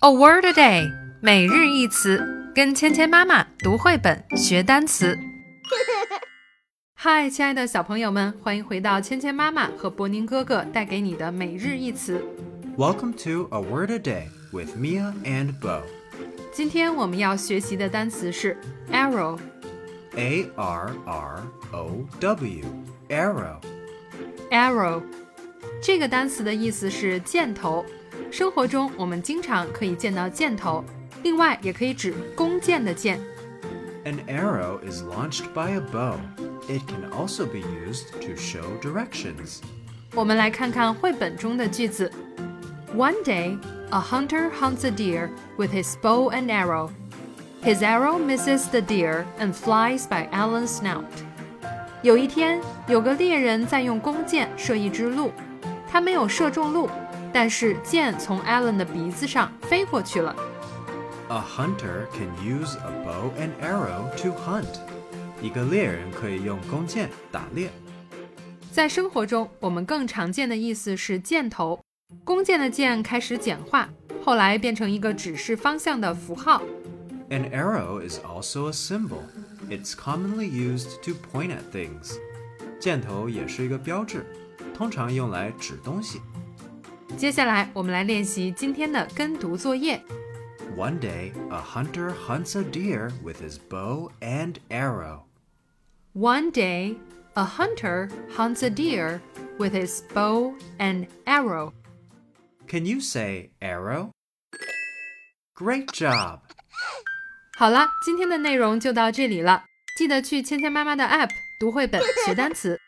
A word a day，每日一词，跟芊芊妈妈读绘本学单词。嗨，亲爱的小朋友们，欢迎回到芊芊妈妈和博宁哥哥带给你的每日一词。Welcome to A Word a Day with Mia and Bo. 今天我们要学习的单词是 arrow。A R R O W. Arrow. arrow 这个单词的意思是箭头。生活中我们经常可以见到箭头，另外也可以指弓箭的箭。 An arrow is launched by a bow. It can also be used to show directions. 我们来看看绘本中的句子。One day, a hunter hunts a deer with his bow and arrow. His arrow misses the deer and flies by Alan's snout. 有一天，有个猎人在用弓箭射一只鹿，他没有射中鹿， 但是箭从 Alan 的鼻子上飞过去了。 A hunter can use a bow and arrow to hunt. 一个猎人可以用弓箭打猎。在生活中，我们更常见的意思是箭头。弓箭的箭开始简化，后来变成一个指示方向的符号。 An arrow is also a symbol. It's commonly used to point at things. 箭头也是一个标志，通常用来指东西。 接下来，我们来练习今天的跟读作业。 One day, a hunter hunts a deer with his bow and arrow. One day, a hunter hunts a deer with his bow and arrow. Can you say arrow? Great job! 好了，今天的内容就到这里了。记得去芊芊妈妈的 App 读绘本学单词。